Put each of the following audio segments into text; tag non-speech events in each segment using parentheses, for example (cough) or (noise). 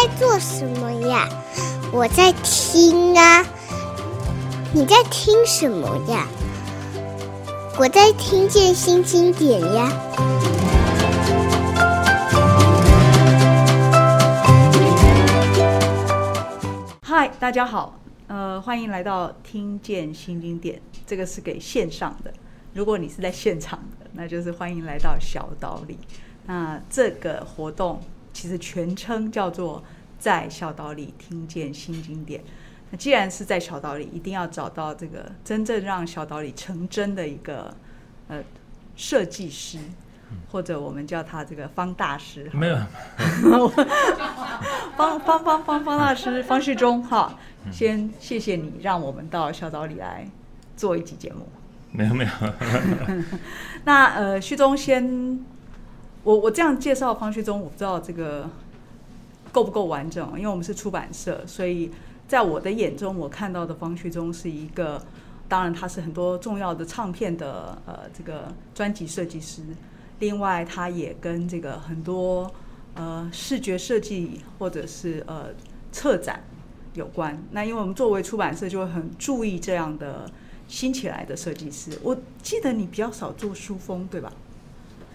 在做什么呀？我在听啊。你在听什么呀？我在听见新经典呀。嗨，大家好，呃，欢迎来到听见新经典。这个是给线上的，如果你是在现场的，那就是欢迎来到小岛里。那这个活动其实全称叫做“在小岛里听见新经典”。那既然是在小岛里，一定要找到这个真正让小岛里成真的一个呃设计师，或者我们叫他这个方大师。没有，(laughs) 方方方方方大师方旭中哈，先谢谢你让我们到小岛里来做一集节目。没有没有。(laughs) 那呃，旭中先。我我这样介绍方旭中，我不知道这个够不够完整，因为我们是出版社，所以在我的眼中，我看到的方旭中是一个，当然他是很多重要的唱片的呃这个专辑设计师，另外他也跟这个很多呃视觉设计或者是呃策展有关。那因为我们作为出版社，就会很注意这样的新起来的设计师。我记得你比较少做书封，对吧？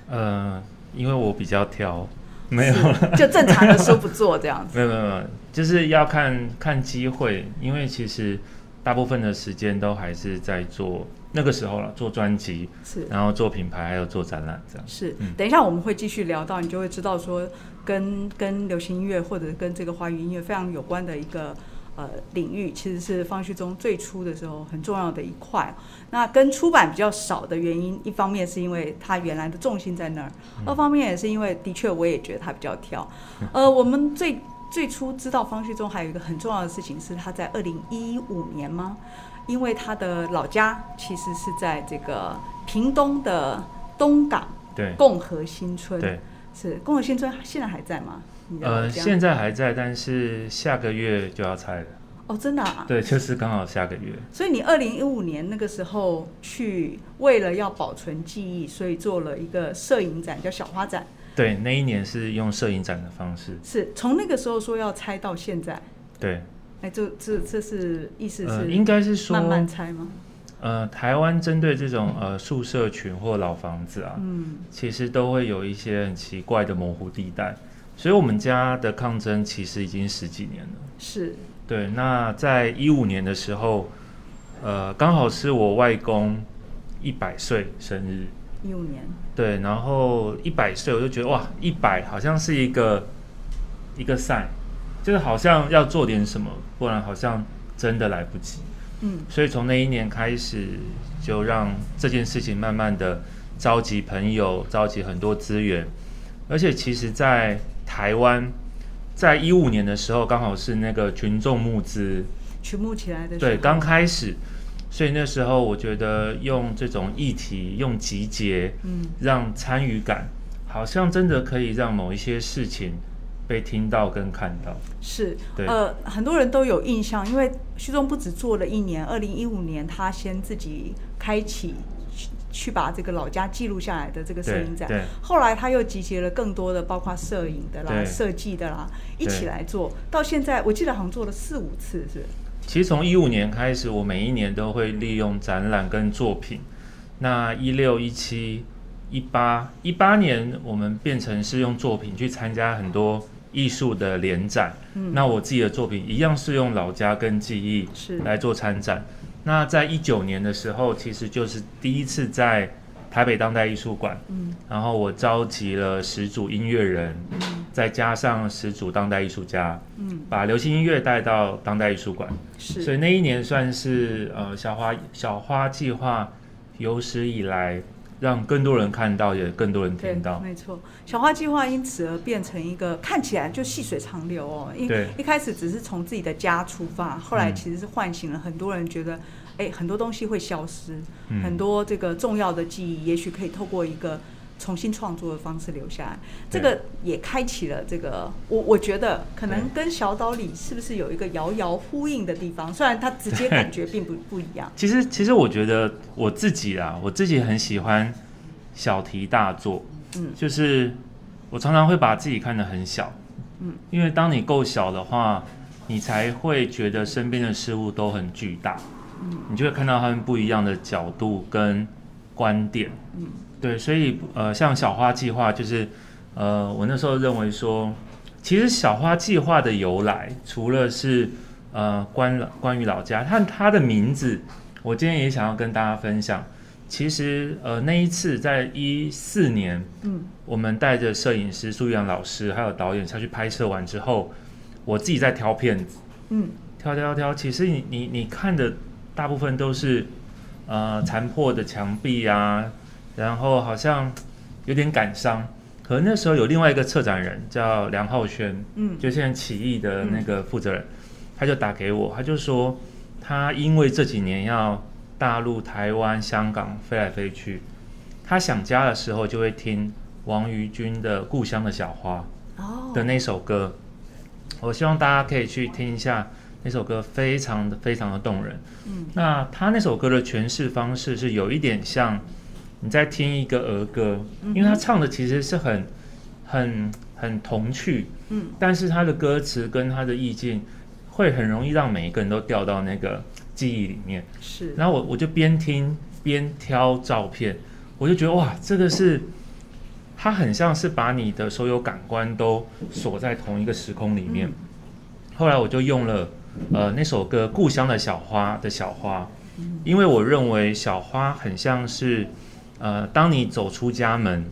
呃。因为我比较挑，没有就正常的说不做这样子。(laughs) 没有没有没有，就是要看看机会，因为其实大部分的时间都还是在做那个时候了，做专辑是，然后做品牌，还有做展览这样。是，嗯、等一下我们会继续聊到，你就会知道说跟跟流行音乐或者跟这个华语音乐非常有关的一个。呃，领域其实是方旭中最初的时候很重要的一块。那跟出版比较少的原因，一方面是因为他原来的重心在那儿，二方面也是因为的确我也觉得他比较挑。呃，我们最最初知道方旭中还有一个很重要的事情是他在二零一五年吗？因为他的老家其实是在这个屏东的东港，对，共和新村，对，是共和新村现在还在吗？呃，现在还在，但是下个月就要拆了。哦，真的啊？对，就是刚好下个月。所以你二零一五年那个时候去，为了要保存记忆，所以做了一个摄影展，叫小花展。对，那一年是用摄影展的方式。是从那个时候说要拆到现在。对。哎，这这这是意思是？呃，应该是说慢慢拆吗？呃，台湾针对这种呃宿舍群或老房子啊，嗯，其实都会有一些很奇怪的模糊地带。所以，我们家的抗争其实已经十几年了。是。对，那在一五年的时候，呃，刚好是我外公一百岁生日。一五年。对，然后一百岁，我就觉得哇，一百好像是一个一个 sign，就是好像要做点什么，不然好像真的来不及。嗯。所以从那一年开始，就让这件事情慢慢的召集朋友，召集很多资源，而且其实，在台湾在一五年的时候，刚好是那个群众募资群募起来的对，刚开始，所以那时候我觉得用这种议题，用集结，嗯，让参与感，好像真的可以让某一些事情被听到跟看到。是，对，呃，很多人都有印象，因为序中不止做了一年，二零一五年他先自己开启。去把这个老家记录下来的这个摄影展，后来他又集结了更多的，包括摄影的啦、设计的啦，一起来做。到现在，我记得好像做了四五次，是。其实从一五年开始，我每一年都会利用展览跟作品。那一六、一七、一八、一八年，我们变成是用作品去参加很多艺术的联展。嗯。那我自己的作品一样是用老家跟记忆是来做参展。那在一九年的时候，其实就是第一次在台北当代艺术馆，嗯，然后我召集了十组音乐人，嗯，再加上十组当代艺术家，嗯，把流行音乐带到当代艺术馆，是，所以那一年算是呃小花小花计划有史以来让更多人看到，也更多人听到，没错，小花计划因此而变成一个看起来就细水长流哦，一一开始只是从自己的家出发，后来其实是唤醒了很多人觉得。哎，很多东西会消失，嗯，很多这个重要的记忆，也许可以透过一个重新创作的方式留下来。这个也开启了这个，我我觉得可能跟小岛里是不是有一个遥遥呼应的地方？虽然它直接感觉并不不一样。其实，其实我觉得我自己啊，我自己很喜欢小题大做。嗯，就是我常常会把自己看得很小，嗯，因为当你够小的话，你才会觉得身边的事物都很巨大，嗯，你就会看到他们不一样的角度跟观点，嗯，对，所以呃，像小花计划就是，呃，我那时候认为说，其实小花计划的由来，除了是呃关关于老家，它它的名字，我今天也想要跟大家分享。其实，呃，那一次在一四年，嗯，我们带着摄影师苏玉阳老师还有导演下去拍摄完之后，我自己在挑片子，嗯，挑挑挑。其实你你你看的大部分都是，呃，残破的墙壁啊，然后好像有点感伤。可能那时候有另外一个策展人叫梁浩轩，嗯，就现在起义的那个负责人，嗯，他就打给我，他就说他因为这几年要。大陆、台湾、香港飞来飞去，他想家的时候就会听王于君的《故乡的小花》的那首歌。我希望大家可以去听一下那首歌，非常的非常的动人。嗯，那他那首歌的诠释方式是有一点像你在听一个儿歌，因为他唱的其实是很很很童趣，嗯，但是他的歌词跟他的意境会很容易让每一个人都掉到那个。记忆里面。是，然后我我就边听边挑照片，我就觉得哇，这个是，它很像是把你的所有感官都锁在同一个时空里面。后来我就用了呃那首歌《故乡的小花》的小花，因为我认为小花很像是呃，当你走出家门，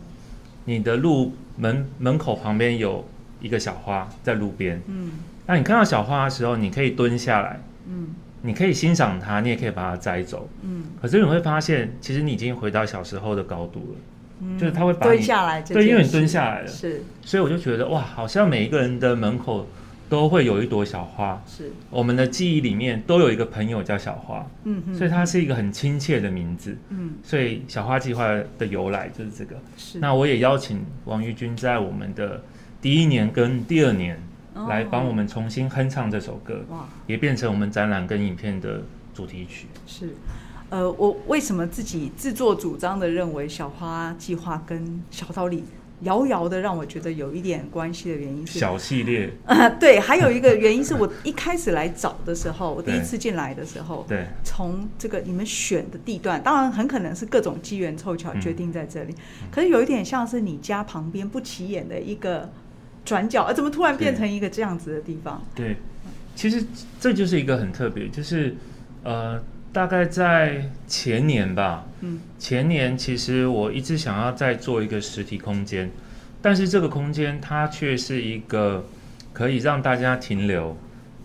你的路门门口旁边有一个小花在路边，嗯，那你看到小花的时候，你可以蹲下来，嗯。你可以欣赏它，你也可以把它摘走。嗯，可是你会发现，其实你已经回到小时候的高度了。嗯，就是它会把你蹲下来，对，因为你蹲下来了。是，所以我就觉得哇，好像每一个人的门口都会有一朵小花。是，我们的记忆里面都有一个朋友叫小花。嗯哼，所以它是一个很亲切的名字。嗯，所以小花计划的由来就是这个。是，那我也邀请王玉君在我们的第一年跟第二年。来帮我们重新哼唱这首歌，哇，也变成我们展览跟影片的主题曲。是，呃，我为什么自己自作主张的认为小花计划跟小岛里遥遥的让我觉得有一点关系的原因是小系列，呃，(laughs) 对，还有一个原因是我一开始来找的时候，我第一次进来的时候，对，从这个你们选的地段，当然很可能是各种机缘凑巧决定在这里，嗯，可是有一点像是你家旁边不起眼的一个。转角，呃，怎么突然变成一个这样子的地方？对，其实这就是一个很特别，就是呃，大概在前年吧，嗯，前年其实我一直想要再做一个实体空间，但是这个空间它却是一个可以让大家停留，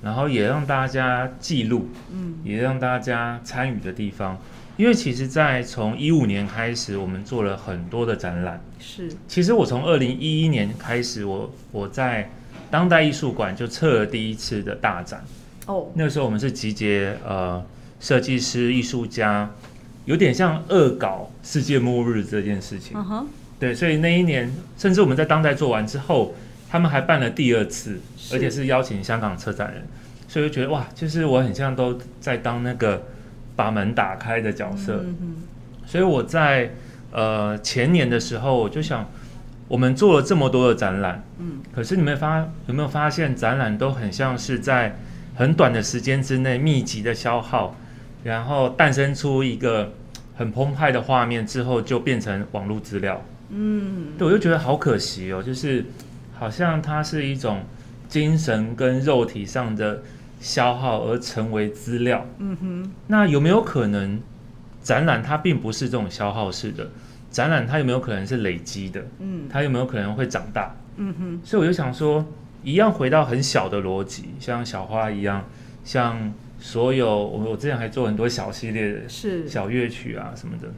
然后也让大家记录，嗯，也让大家参与的地方。因为其实，在从一五年开始，我们做了很多的展览。是，其实我从二零一一年开始，我我在当代艺术馆就测了第一次的大展。哦，那个时候我们是集结呃设计师、艺术家，有点像恶搞世界末日这件事情。对，所以那一年，甚至我们在当代做完之后，他们还办了第二次，而且是邀请香港策展人，所以我觉得哇，就是我很像都在当那个。把门打开的角色，所以我在呃前年的时候，我就想，我们做了这么多的展览，嗯，可是你们发有没有发现，展览都很像是在很短的时间之内密集的消耗，然后诞生出一个很澎湃的画面之后，就变成网络资料，嗯，对，我就觉得好可惜哦，就是好像它是一种精神跟肉体上的。消耗而成为资料，嗯哼，那有没有可能展览它并不是这种消耗式的展览？它有没有可能是累积的？嗯，它有没有可能会长大？嗯哼，所以我就想说，一样回到很小的逻辑，像小花一样，像所有我我之前还做很多小系列的，是。小乐曲啊什么的，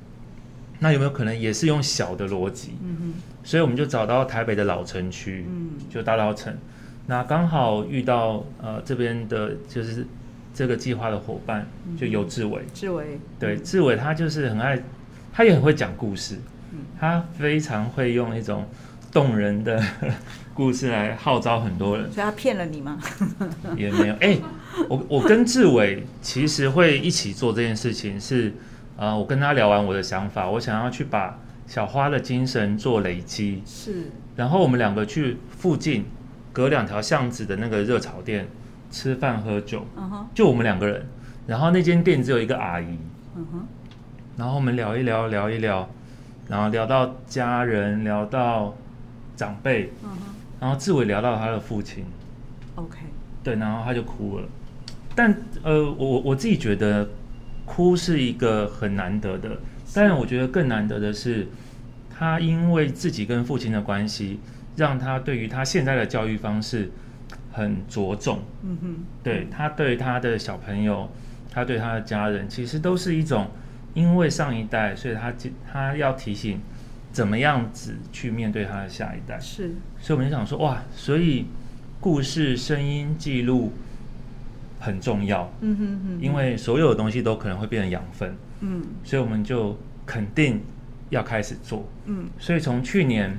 那有没有可能也是用小的逻辑？嗯哼，所以我们就找到台北的老城区，嗯，就大稻城。那刚好遇到呃这边的，就是这个计划的伙伴，就游志伟。志伟，对，志伟他就是很爱，他也很会讲故事，他非常会用一种动人的 (laughs) 故事来号召很多人。所以他骗了你吗？也没有，哎、欸，我我跟志伟其实会一起做这件事情是，啊、呃，我跟他聊完我的想法，我想要去把小花的精神做累积，是，然后我们两个去附近。隔两条巷子的那个热炒店吃饭喝酒，就我们两个人。然后那间店只有一个阿姨，嗯哼，然后我们聊一聊，聊一聊，然后聊到家人，聊到长辈，嗯哼，然后志伟聊到他的父亲，OK，对，然后他就哭了。但呃，我我自己觉得哭是一个很难得的，但我觉得更难得的是，他因为自己跟父亲的关系，让他对于他现在的教育方式很着重。嗯哼，对，他对他的小朋友。他对他的家人其实都是一种，因为上一代，所以他他要提醒怎么样子去面对他的下一代。是，所以我们就想说，哇，所以故事声音记录很重要。嗯哼哼，因为所有的东西都可能会变成养分。嗯，所以我们就肯定要开始做。嗯，所以从去年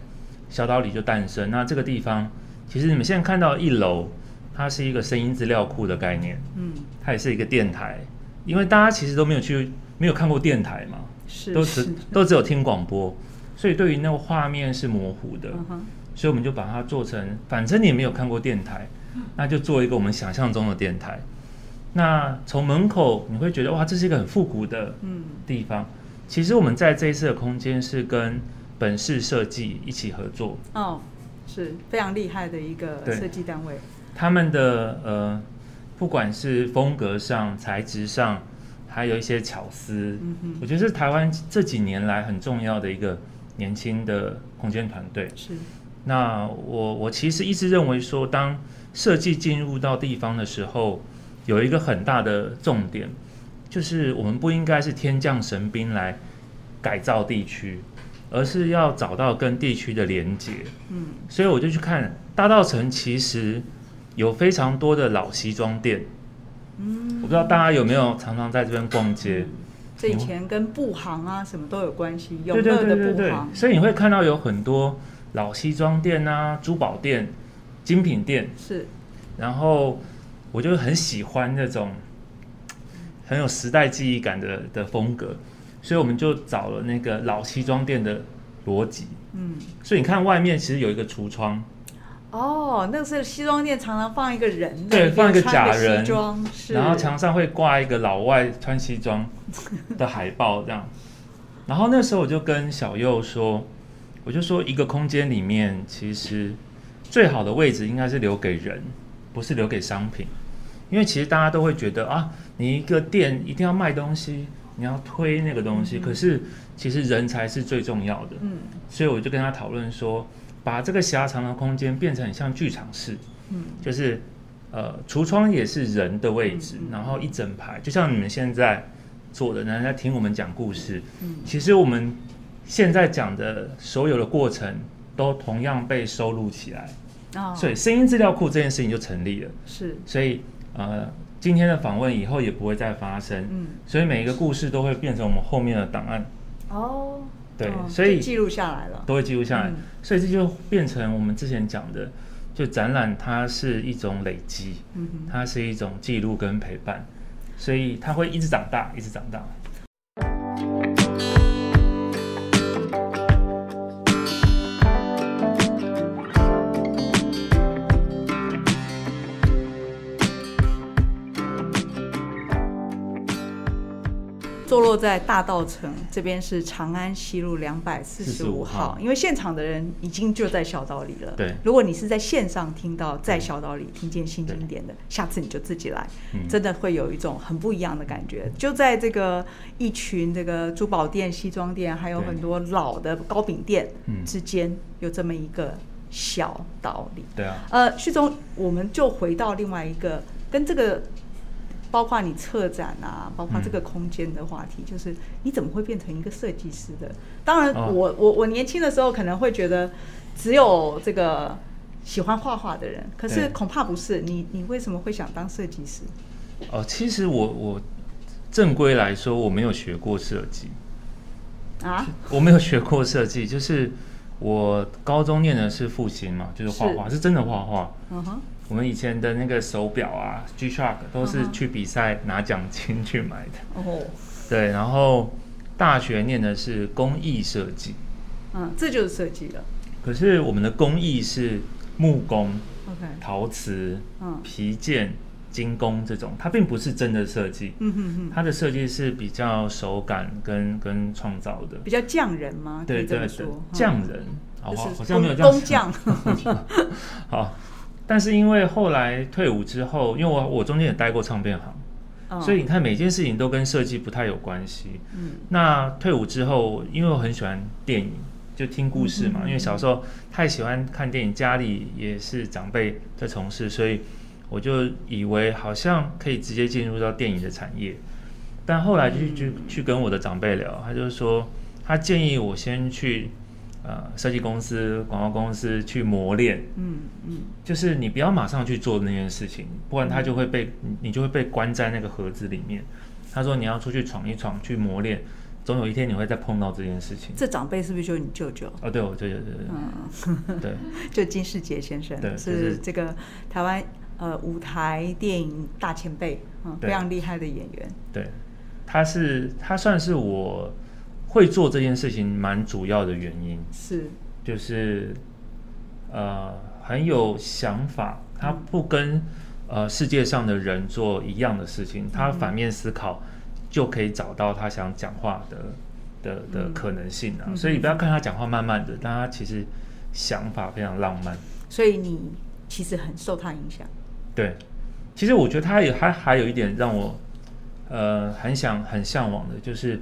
小岛里就诞生。那这个地方，其实你们现在看到一楼。它是一个声音资料库的概念，嗯，它也是一个电台，因为大家其实都没有去，没有看过电台嘛，是，都只都只有听广播，所以对于那个画面是模糊的，嗯，所以我们就把它做成，反正你没有看过电台，那就做一个我们想象中的电台。那从门口你会觉得哇，这是一个很复古的地方，嗯，其实我们在这一次的空间是跟本市设计一起合作，哦，是非常厉害的一个设计单位。他们的呃，不管是风格上、材质上，还有一些巧思，嗯，我觉得是台湾这几年来很重要的一个年轻的空间团队。是。那我我其实一直认为说，当设计进入到地方的时候，有一个很大的重点，就是我们不应该是天降神兵来改造地区，而是要找到跟地区的连接。嗯。所以我就去看大道城，其实。有非常多的老西装店，嗯，我不知道大家有没有常常在这边逛街。嗯、这以前跟布行啊什么都有关系，有对对对对对。所以你会看到有很多老西装店啊、珠宝店、精品店是。然后我就很喜欢那种很有时代记忆感的的风格，所以我们就找了那个老西装店的逻辑。嗯，所以你看外面其实有一个橱窗。哦，那个是西装店常常放一个人，对，放一个假人，是，然后墙上会挂一个老外穿西装的海报这样。然后那时候我就跟小右说，我就说一个空间里面其实最好的位置应该是留给人，不是留给商品，因为其实大家都会觉得啊，你一个店一定要卖东西，你要推那个东西，嗯，可是其实人才是最重要的。嗯，所以我就跟他讨论说。把这个狭长的空间变成很像剧场式，嗯，就是，呃，橱窗也是人的位置，嗯，然后一整排，就像你们现在坐的，人在听我们讲故事，嗯，其实我们现在讲的所有的过程都同样被收录起来，哦，所以声音资料库这件事情就成立了，是，所以呃，今天的访问以后也不会再发生，嗯，所以每一个故事都会变成我们后面的档案，哦。对，哦、所以记录下来了，都会记录下来、嗯，所以这就变成我们之前讲的，就展览它是一种累积，嗯，它是一种记录跟陪伴，所以它会一直长大，一直长大。落在大道城这边是长安西路两百四十五号，因为现场的人已经就在小岛里了。对，如果你是在线上听到在小岛里听见新经典的，下次你就自己来，真的会有一种很不一样的感觉。就在这个一群这个珠宝店、西装店，还有很多老的糕饼店之间，有这么一个小岛里。对啊。呃，旭中，我们就回到另外一个跟这个。包括你策展啊，包括这个空间的话题，嗯，就是你怎么会变成一个设计师的？当然我，我我我年轻的时候可能会觉得只有这个喜欢画画的人，可是恐怕不是。你你为什么会想当设计师？哦，其实我我正规来说我没有学过设计啊，我没有学过设计，就是我高中念的是复兴嘛，就是画画，是，是真的画画。嗯哼。我们以前的那个手表啊，G-Shock 都是去比赛拿奖金去买的。哦、uh 对，然后大学念的是工艺设计。嗯，这就是设计了。可是我们的工艺是木工、OK，陶瓷、嗯，皮件、精工这种，它并不是真的设计，嗯哼哼，它的设计是比较手感跟跟创造的，比较匠人吗？对对对，匠人，好好？好像没有这样工匠，(laughs) (laughs) 好，但是因为后来退伍之后，因为我我中间也待过唱片行。所以你看，每件事情都跟设计不太有关系。嗯，那退伍之后，因为我很喜欢电影，就听故事嘛。嗯嗯嗯，因为小时候太喜欢看电影，家里也是长辈在从事，所以我就以为好像可以直接进入到电影的产业。但后来就去去跟我的长辈聊，他就说他建议我先去。呃，设计公司、广告公司去磨练，嗯嗯，就是你不要马上去做那件事情，不然他就会被你就会被关在那个盒子里面。他说你要出去闯一闯，去磨练，总有一天你会再碰到这件事情。这长辈是不是就是你舅舅？哦，对，我舅舅，对对对，嗯，(laughs) 对，(laughs) 就金世杰先生，对，是这个台湾呃舞台电影大前辈，嗯，非常厉害的演员。对，他是他算是我。会做这件事情蛮主要的原因是，就是，呃，很有想法，他不跟呃世界上的人做一样的事情，他反面思考，就可以找到他想讲话的的的可能性啊。所以你不要看他讲话慢慢的，但他其实想法非常浪漫。所以你其实很受他影响。对，其实我觉得他也还还有一点让我呃很想很向往的，就是。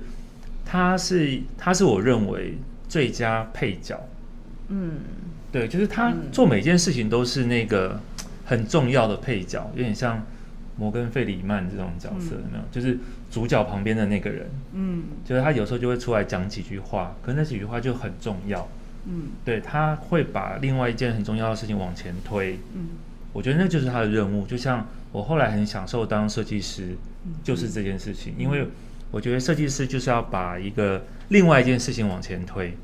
他是他是我认为最佳配角，嗯，对，就是他做每件事情都是那个很重要的配角，有点像摩根费里曼这种角色，有没有？就是主角旁边的那个人，嗯，就是他有时候就会出来讲几句话，可是那几句话就很重要，嗯，对，他会把另外一件很重要的事情往前推，嗯，我觉得那就是他的任务。就像我后来很享受当设计师，就是这件事情，因为。我觉得设计师就是要把一个另外一件事情往前推。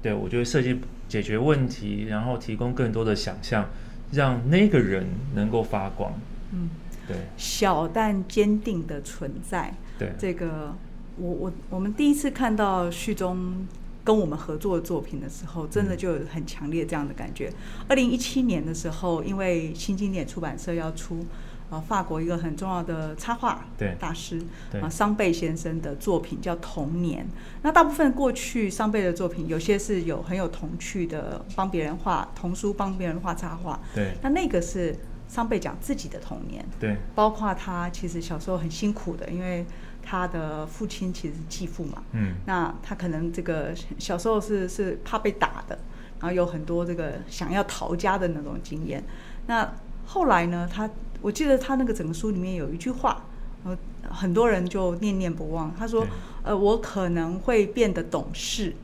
对，我觉得设计解决问题，然后提供更多的想象，让那个人能够发光。嗯，对。小但坚定的存在。对，这个我我我们第一次看到序中跟我们合作的作品的时候，真的就有很强烈这样的感觉。二零一七年的时候，因为新经典出版社要出。啊，法国一个很重要的插画大师，啊，桑贝先生的作品叫《童年》。那大部分过去桑贝的作品，有些是有很有童趣的，帮别人画童书，帮别人画插画。对，那那个是桑贝讲自己的童年。对，包括他其实小时候很辛苦的，因为他的父亲其实是继父嘛。嗯，那他可能这个小时候是是怕被打的，然后有很多这个想要逃家的那种经验。那后来呢，他。我记得他那个整个书里面有一句话，呃，很多人就念念不忘。他说：“呃，我可能会变得懂事，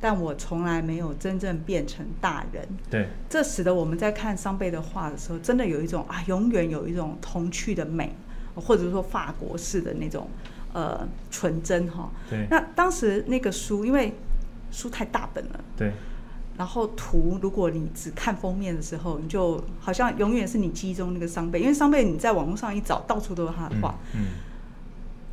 但我从来没有真正变成大人。”对，这使得我们在看桑贝的画的时候，真的有一种啊，永远有一种童趣的美，或者说法国式的那种呃纯真哈。对。那当时那个书，因为书太大本了。对。然后图，如果你只看封面的时候，你就好像永远是你记忆中那个桑贝，因为桑贝你在网络上一找，到处都是他的画。嗯。嗯，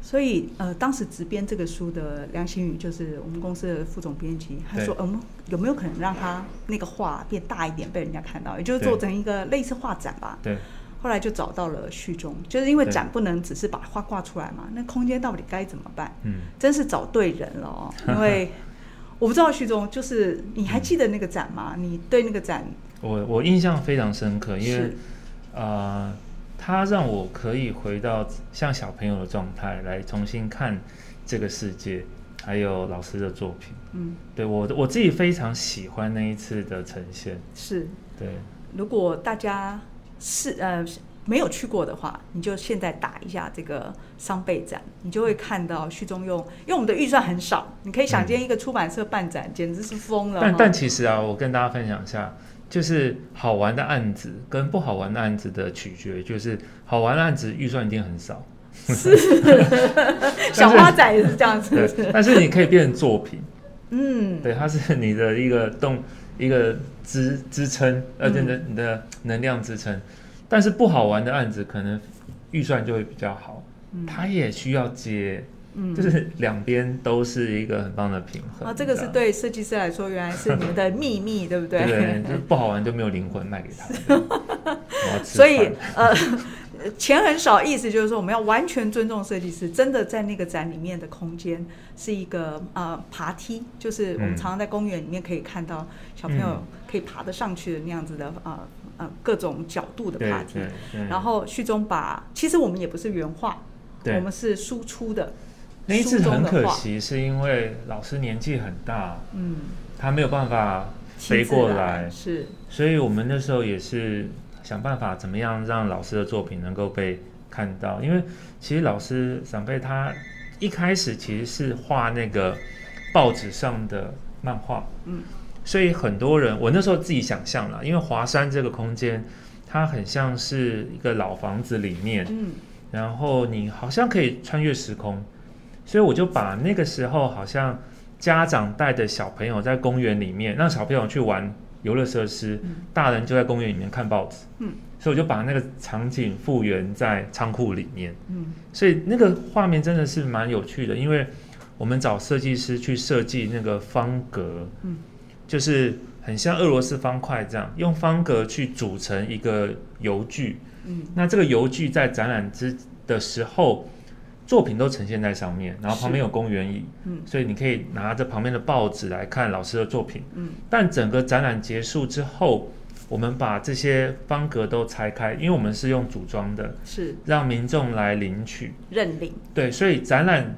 所以呃，当时执编这个书的梁新宇就是我们公司的副总编辑，他说：“嗯，有没有可能让他那个画变大一点，被人家看到，也就是做成一个类似画展吧？”对。后来就找到了序中，就是因为展不能只是把画挂出来嘛，那空间到底该怎么办？嗯，真是找对人了哦，因为。我不知道徐中，就是你还记得那个展吗？嗯、你对那个展，我我印象非常深刻，因为呃，他让我可以回到像小朋友的状态来重新看这个世界，还有老师的作品。嗯，对我我自己非常喜欢那一次的呈现。是，对。如果大家是呃。没有去过的话，你就现在打一下这个桑贝展，你就会看到序中用，因为我们的预算很少，你可以想见一个出版社办展，嗯、简直是疯了。但但其实啊，我跟大家分享一下，就是好玩的案子跟不好玩的案子的取决，就是好玩的案子预算一定很少，是。(laughs) 小花仔也是这样子。但是你可以变成作品，嗯，对，它是你的一个动一个支支撑，而且你的你的能量支撑。但是不好玩的案子，可能预算就会比较好，他也需要接，嗯，就是两边都是一个很棒的平衡。啊，这个是对设计师来说，原来是你们的 (laughs) 秘密，对不对？对，就是不好玩就没有灵魂卖给他。(laughs) 所以呃，(laughs) 钱很少，意思就是说我们要完全尊重设计师。真的在那个展里面的空间是一个呃爬梯，就是我们常常在公园里面可以看到小朋友可以爬得上去的那样子的呃呃各种角度的爬梯。然后序中把，其实我们也不是原画，我们是输出的。那一次很可惜，是因为老师年纪很大，嗯，他没有办法飞过来，是，所以我们那时候也是想办法怎么样让老师的作品能够被看到。因为其实老师长辈他一开始其实是画那个报纸上的漫画，嗯，所以很多人我那时候自己想象了，因为华山这个空间它很像是一个老房子里面，嗯，然后你好像可以穿越时空。所以我就把那个时候好像家长带着小朋友在公园里面，让小朋友去玩游乐设施，嗯、大人就在公园里面看报纸。嗯，所以我就把那个场景复原在仓库里面。嗯，所以那个画面真的是蛮有趣的，因为我们找设计师去设计那个方格，嗯，就是很像俄罗斯方块这样，用方格去组成一个游具。嗯，那这个游具在展览之的时候。作品都呈现在上面，然后旁边有公园椅，嗯，所以你可以拿着旁边的报纸来看老师的作品，嗯。但整个展览结束之后，我们把这些方格都拆开，因为我们是用组装的，是让民众来领取认领。对，所以展览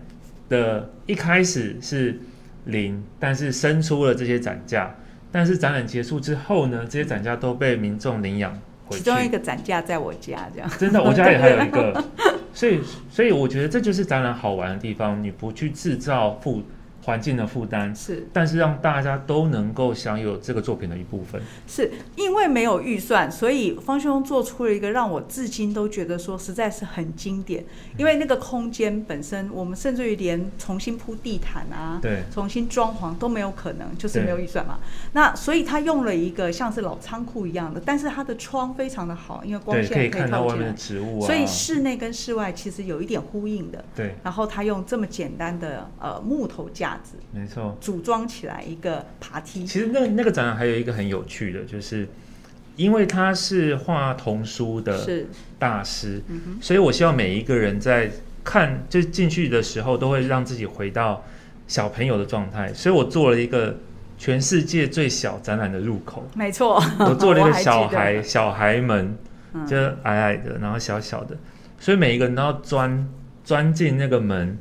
的一开始是零，但是生出了这些展架，但是展览结束之后呢，这些展架都被民众领养回去。其中一个展架在我家，这样。真的，我家也还有一个。所以，所以我觉得这就是展览好玩的地方。你不去制造负环境的负担，是，但是让大家都能够享有这个作品的一部分。是因为没有预算，所以方兄做出了一个让我至今都觉得说实在是很经典。因为那个空间本身，我们甚至于连重新铺地毯啊，对，重新装潢都没有可能，就是没有预算嘛。那所以他用了一个像是老仓库一样的，但是它的窗非常的好，因为光线可以看到外面的植物啊，所以室内跟室外其实有一点呼应的。对，然后他用这么简单的呃木头架子，没错，组装起来一个爬梯。其实那那个展览还有一个很有趣的，就是。因为他是画童书的大师，嗯，所以我希望每一个人在看就进去的时候，都会让自己回到小朋友的状态。所以我做了一个全世界最小展览的入口，没错，我做了一个小孩 (laughs) 小孩门，就矮矮的，然后小小的，所以每一个人都要钻钻进那个门。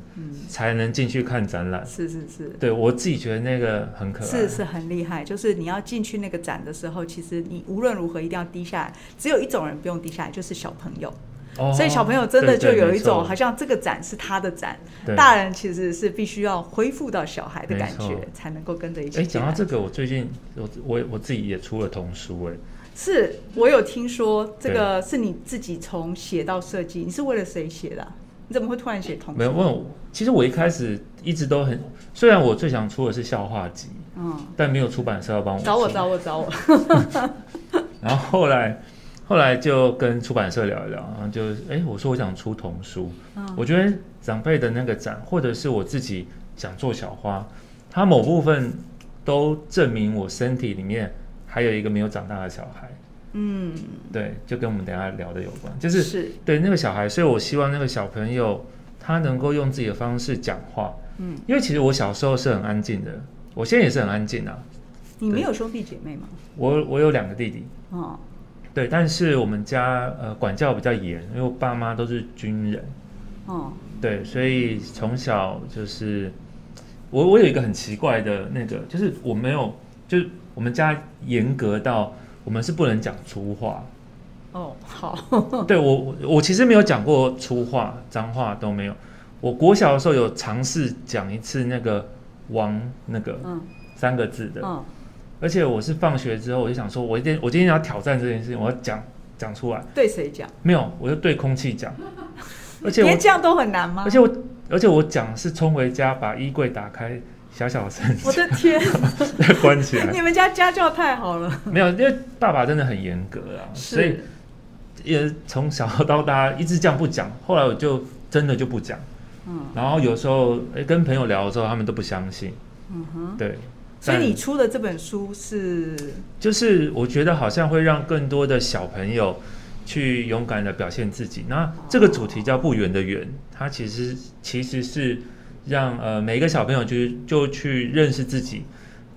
才能进去看展览。是是是，对我自己觉得那个很可爱，是是很厉害。就是你要进去那个展的时候，其实你无论如何一定要低下来。只有一种人不用低下来，就是小朋友。哦，所以小朋友真的就有一种好像这个展是他的展，大人其实是必须要恢复到小孩的感觉，才能够跟着一起。哎，讲到这个，我最近我我我自己也出了童书，哎，是我有听说这个是你自己从写到设计，你是为了谁写的？你怎么会突然写童书？没有问我，其实我一开始一直都很，虽然我最想出的是笑话集，嗯，但没有出版社要帮我。找我，找我，找我。然后后来，后来就跟出版社聊一聊，然后就哎，我说我想出童书。嗯，我觉得长辈的那个展，或者是我自己想做小花，它某部分都证明我身体里面还有一个没有长大的小孩。嗯，对，就跟我们等下聊的有关，就是，是对那个小孩，所以我希望那个小朋友他能够用自己的方式讲话。嗯，因为其实我小时候是很安静的，我现在也是很安静啊。你没有兄弟姐妹吗？我我有两个弟弟。哦，对，但是我们家呃管教比较严，因为我爸妈都是军人。哦，对，所以从小就是我我有一个很奇怪的那个，就是我没有，就是我们家严格到。我们是不能讲粗话，哦，好，(laughs) 对我我其实没有讲过粗话，脏话都没有。我国小的时候有尝试讲一次那个“王”那个三个字的，嗯，而且我是放学之后我就想说，我一定我今天要挑战这件事情，我要讲讲出来。对谁讲？没有，我就对空气讲。(laughs) 而且连这样都很难吗？而且我而且我讲是冲回家把衣柜打开。小小声，我的天，(laughs) 再关起来。你们家家教太好了。没有，因为爸爸真的很严格啊，所以也从小到大一直这样不讲。后来我就真的就不讲，嗯，然后有时候哎跟朋友聊的时候，他们都不相信。嗯哼，对。所以你出的这本书是，就是我觉得好像会让更多的小朋友去勇敢的表现自己。那这个主题叫不圆的圆，它其实其实是让呃每一个小朋友就就去认识自己，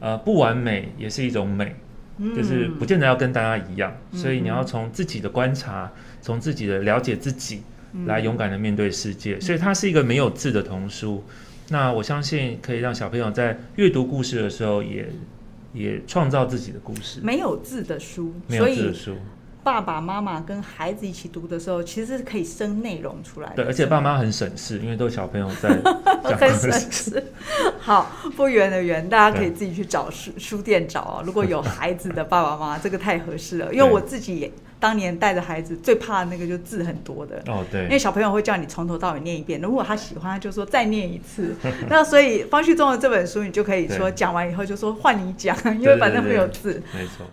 呃不完美也是一种美，就是不见得要跟大家一样，所以你要从自己的观察，从自己的了解自己来勇敢的面对世界。所以它是一个没有字的童书。那我相信可以让小朋友在阅读故事的时候也，也也创造自己的故事。没有字的书，没有字的书，爸爸妈妈跟孩子一起读的时候，其实是可以生内容出来的。对，而且爸妈很省事，因为都是小朋友在 (laughs) 讲。很省事。(laughs) 好，不圆的圆，大家可以自己去找书书店找啊。(laughs) 如果有孩子的爸爸妈妈，这个太合适了，因为我自己也。当年带着孩子最怕的那个就字很多的哦，对，因为小朋友会叫你从头到尾念一遍，如果他喜欢，他就说再念一次。那所以方旭中的这本书，你就可以说讲完以后就说换你讲，因为反正没有字，没错。